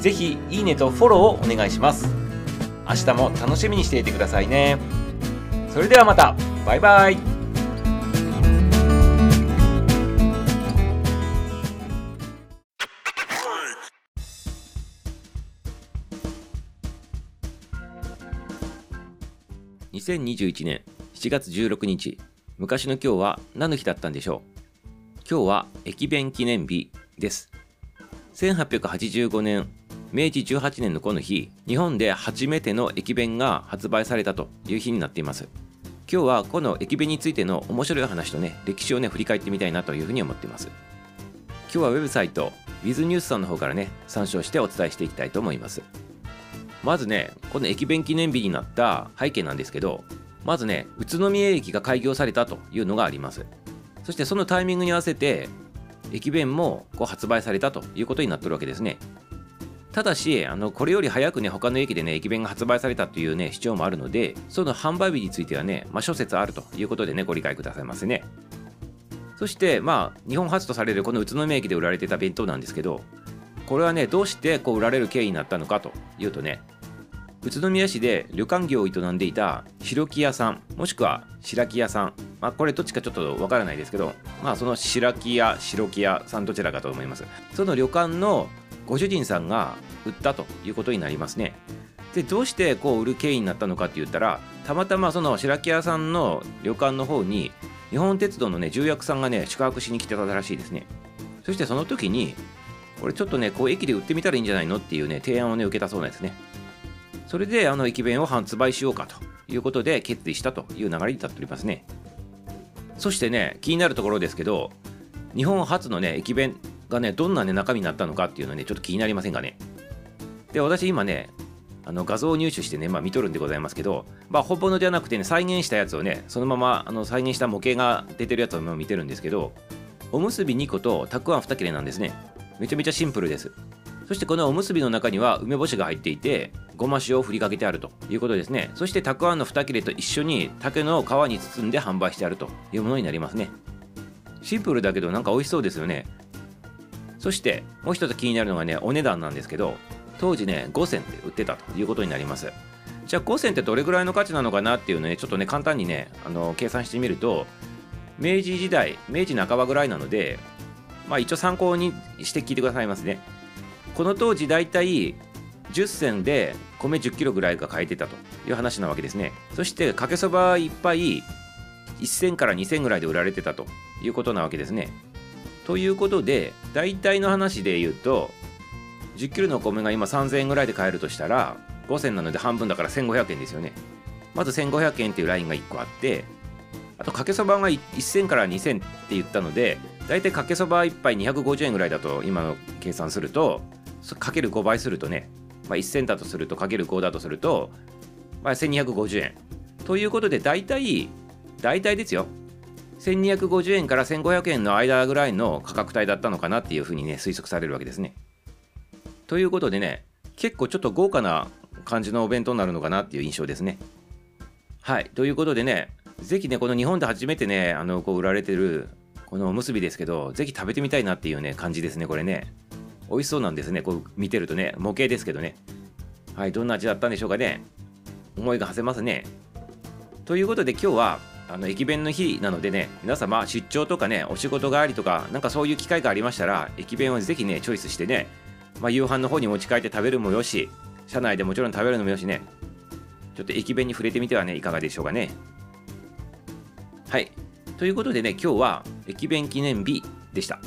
ぜひいいねとフォローをお願いします。明日も楽しみにしていてくださいね。それではまた。バイバイ。2021年7月16日昔の今日は何の日だったんでしょう？今日は駅弁記念日です。1885年明治18年のこの日日本で初めての駅弁が発売されたという日になっています。今日はこの駅弁についての面白い話とね歴史をね振り返ってみたいなというふうに思っています。今日はウェブサイト Wiz ニュースさんの方からね参照してお伝えしていきたいと思います。まずねこの駅弁記念日になった背景なんですけどまずね宇都宮駅が開業されたというのがあります。そしてそのタイミングに合わせて駅弁もこう発売されたということになってるわけですね。ただしあのこれより早くね他の駅でね駅弁が発売されたというね主張もあるのでその販売日についてはね、まあ、諸説あるということでねご理解くださいませね。そしてまあ日本初とされるこの宇都宮駅で売られてた弁当なんですけどこれはねどうしてこう売られる経緯になったのかというとね宇都宮市で旅館業を営んでいた白木屋さんもしくは白木屋さん、まあ、これどっちかちょっとわからないですけど、まあ、その白木屋白木屋さんどちらかと思います。その旅館のご主人さんが売ったということになりますね。でどうしてこう売る経緯になったのかって言ったらたまたまその白木屋さんの旅館の方に日本鉄道のね重役さんがね宿泊しに来てたらしいですね。そしてその時にこれちょっとねこう駅で売ってみたらいいんじゃないのっていうね提案をね受けたそうなんですね。それであの駅弁を発売しようかということで決意したという流れに立っておりますね。そしてね気になるところですけど日本初のね駅弁がねどんなね中身になったのかっていうのはねちょっと気になりませんかね。で私今ねあの画像を入手してね、まあ、見とるんでございますけど、まあ、本物ではなくてね再現したやつをねそのままあの再現した模型が出てるやつを見てるんですけどおむすび2個とたくあん2切れなんですね。めちゃめちゃシンプルです。そしてこのおむすびの中には梅干しが入っていてごま塩を振りかけてあるということですね。そしてたくあんの2切れと一緒に竹の皮に包んで販売してあるというものになりますね。シンプルだけどなんか美味しそうですよね。そしてもう一つ気になるのがねお値段なんですけど当時ね5銭で売ってたということになります。じゃあ5銭ってどれぐらいの価値なのかなっていうのねちょっとね簡単にねあの計算してみると明治時代明治半ばぐらいなのでまあ一応参考にして聞いてくださいますね。この当時だいたい10銭で米10キロぐらいが買えてたという話なわけですね。そしてかけそばいっぱい1銭から2銭ぐらいで売られてたということなわけですね。ということで大体の話で言うと10キロのお米が今3000円ぐらいで買えるとしたら5銭なので半分だから1500円ですよね。まず1500円っていうラインが1個あってあとかけそばが1銭から2銭って言ったので大体かけそば1杯250円ぐらいだと今の計算するとかける5倍するとね、まあ、1銭だとするとかける5だとすると、まあ、1250円。ということで大体大体ですよ。1250円から1500円の間ぐらいの価格帯だったのかなっていうふうにね推測されるわけですね。ということでね結構ちょっと豪華な感じのお弁当になるのかなっていう印象ですね。はいということでね是非ねこの日本で初めてねあのこう売られてるこのおむすびですけど是非食べてみたいなっていうね感じですねこれね。美味しそうなんですねこう見てるとね模型ですけどね。はいどんな味だったんでしょうかね。思いが馳せますね。ということで今日はあの駅弁の日なのでね皆様出張とかねお仕事帰りとかなんかそういう機会がありましたら駅弁をぜひねチョイスしてね、まあ、夕飯の方に持ち帰って食べるもよし車内でもちろん食べるのもよしね。ちょっと駅弁に触れてみてはねいかがでしょうかね。はい。ということでね今日は駅弁記念日でした。